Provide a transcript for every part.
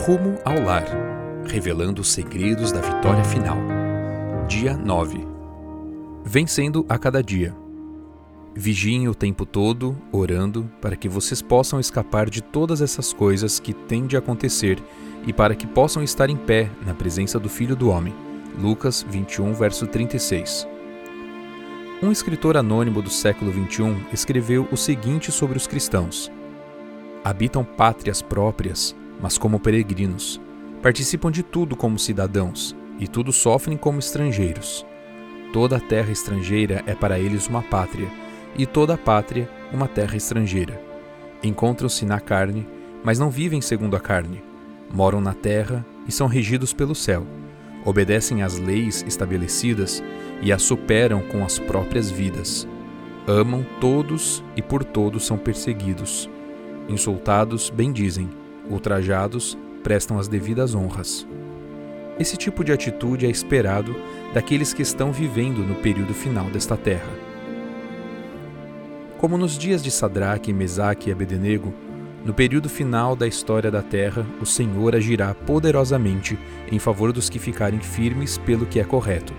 Rumo ao lar, revelando os segredos da vitória final. Dia 9. Vencendo a cada dia. Vigiem o tempo todo, orando, para que vocês possam escapar de todas essas coisas que têm de acontecer e para que possam estar em pé na presença do Filho do Homem. Lucas 21, verso 36. Um escritor anônimo do século XXI escreveu o seguinte sobre os cristãos: Habitam pátrias próprias, mas como peregrinos. Participam de tudo como cidadãos, e tudo sofrem como estrangeiros. Toda a terra estrangeira é para eles uma pátria, e toda a pátria uma terra estrangeira. Encontram-se na carne, mas não vivem segundo a carne. Moram na terra e são regidos pelo céu. Obedecem às leis estabelecidas e as superam com as próprias vidas. Amam todos e por todos são perseguidos. Insultados, bendizem. Ultrajados, prestam as devidas honras. Esse tipo de atitude é esperado daqueles que estão vivendo no período final desta terra. Como nos dias de Sadraque, Mesaque e Abednego, no período final da história da terra, o Senhor agirá poderosamente em favor dos que ficarem firmes pelo que é correto.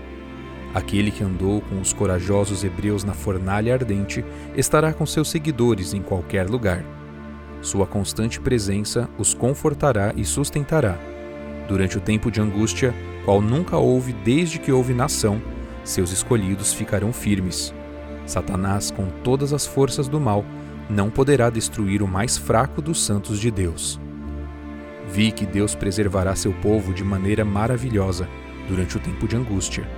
Aquele que andou com os corajosos hebreus na fornalha ardente estará com seus seguidores em qualquer lugar. Sua constante presença os confortará e sustentará. Durante o tempo de angústia, qual nunca houve desde que houve nação, seus escolhidos ficarão firmes. Satanás, com todas as forças do mal, não poderá destruir o mais fraco dos santos de Deus. Vi que Deus preservará seu povo de maneira maravilhosa durante o tempo de angústia.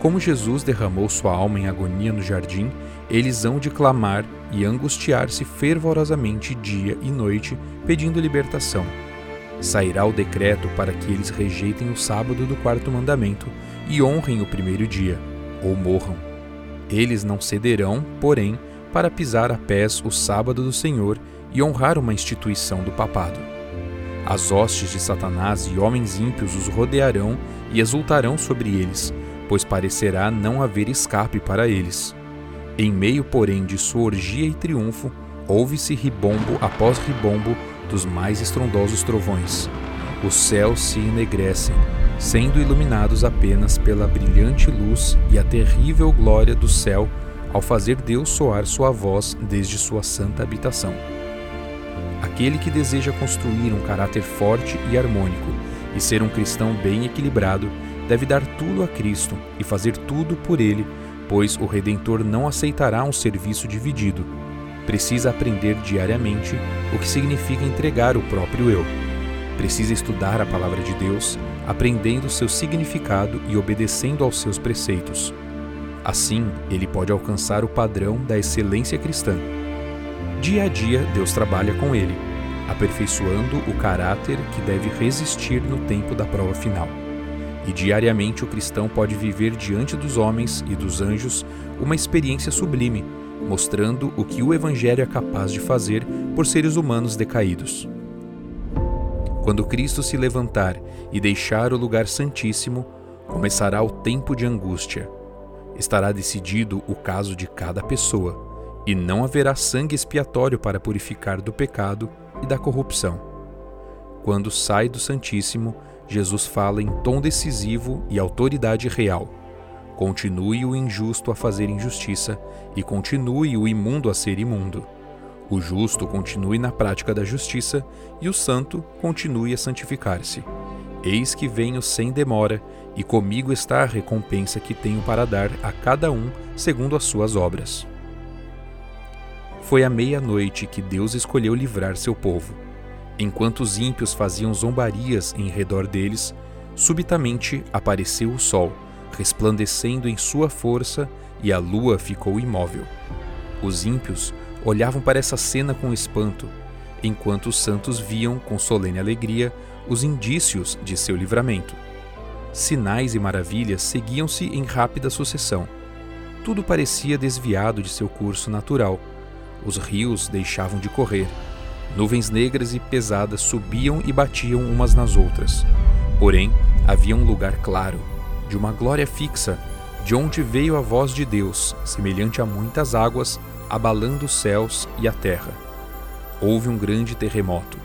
Como Jesus derramou sua alma em agonia no jardim, eles hão de clamar e angustiar-se fervorosamente dia e noite, pedindo libertação. Sairá o decreto para que eles rejeitem o sábado do quarto mandamento e honrem o primeiro dia, ou morram. Eles não cederão, porém, para pisar a pés o sábado do Senhor e honrar uma instituição do papado. As hostes de Satanás e homens ímpios os rodearão e exultarão sobre eles, pois parecerá não haver escape para eles. Em meio, porém, de sua orgia e triunfo, ouve-se ribombo após ribombo dos mais estrondosos trovões. Os céus se enegrecem, sendo iluminados apenas pela brilhante luz e a terrível glória do céu ao fazer Deus soar sua voz desde sua santa habitação. Aquele que deseja construir um caráter forte e harmônico e ser um cristão bem equilibrado deve dar tudo a Cristo e fazer tudo por Ele, pois o Redentor não aceitará um serviço dividido. Precisa aprender diariamente o que significa entregar o próprio eu. Precisa estudar a palavra de Deus, aprendendo seu significado e obedecendo aos seus preceitos. Assim, ele pode alcançar o padrão da excelência cristã. Dia a dia, Deus trabalha com ele, aperfeiçoando o caráter que deve resistir no tempo da prova final e diariamente o cristão pode viver diante dos homens e dos anjos uma experiência sublime, mostrando o que o Evangelho é capaz de fazer por seres humanos decaídos. Quando Cristo se levantar e deixar o lugar santíssimo, começará o tempo de angústia. Estará decidido o caso de cada pessoa, e não haverá sangue expiatório para purificar do pecado e da corrupção. Quando sai do Santíssimo, Jesus fala em tom decisivo e autoridade real. Continue o injusto a fazer injustiça e continue o imundo a ser imundo. O justo continue na prática da justiça e o santo continue a santificar-se. Eis que venho sem demora, e comigo está a recompensa que tenho para dar a cada um segundo as suas obras. Foi à meia-noite que Deus escolheu livrar seu povo Enquanto os ímpios faziam zombarias em redor deles, subitamente apareceu o sol, resplandecendo em sua força, e a lua ficou imóvel. Os ímpios olhavam para essa cena com espanto, enquanto os santos viam com solene alegria os indícios de seu livramento. Sinais e maravilhas seguiam-se em rápida sucessão. Tudo parecia desviado de seu curso natural. Os rios deixavam de correr, Nuvens negras e pesadas subiam e batiam umas nas outras. Porém, havia um lugar claro, de uma glória fixa, de onde veio a voz de Deus, semelhante a muitas águas, abalando os céus e a terra. Houve um grande terremoto.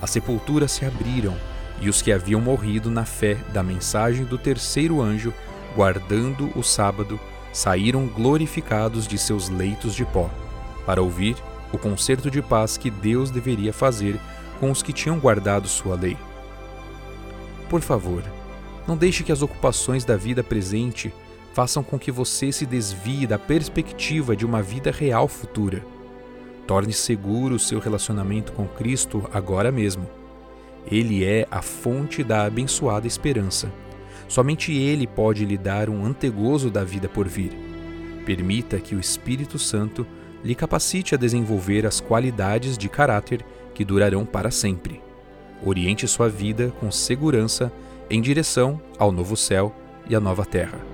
As sepulturas se abriram e os que haviam morrido na fé da mensagem do terceiro anjo, guardando o sábado, saíram glorificados de seus leitos de pó, para ouvir o concerto de paz que Deus deveria fazer com os que tinham guardado sua lei. Por favor, não deixe que as ocupações da vida presente façam com que você se desvie da perspectiva de uma vida real futura. Torne seguro o seu relacionamento com Cristo agora mesmo. Ele é a fonte da abençoada esperança. Somente Ele pode lhe dar um antegozo da vida por vir. Permita que o Espírito Santo lhe capacite a desenvolver as qualidades de caráter que durarão para sempre. Oriente sua vida com segurança em direção ao novo céu e à nova terra.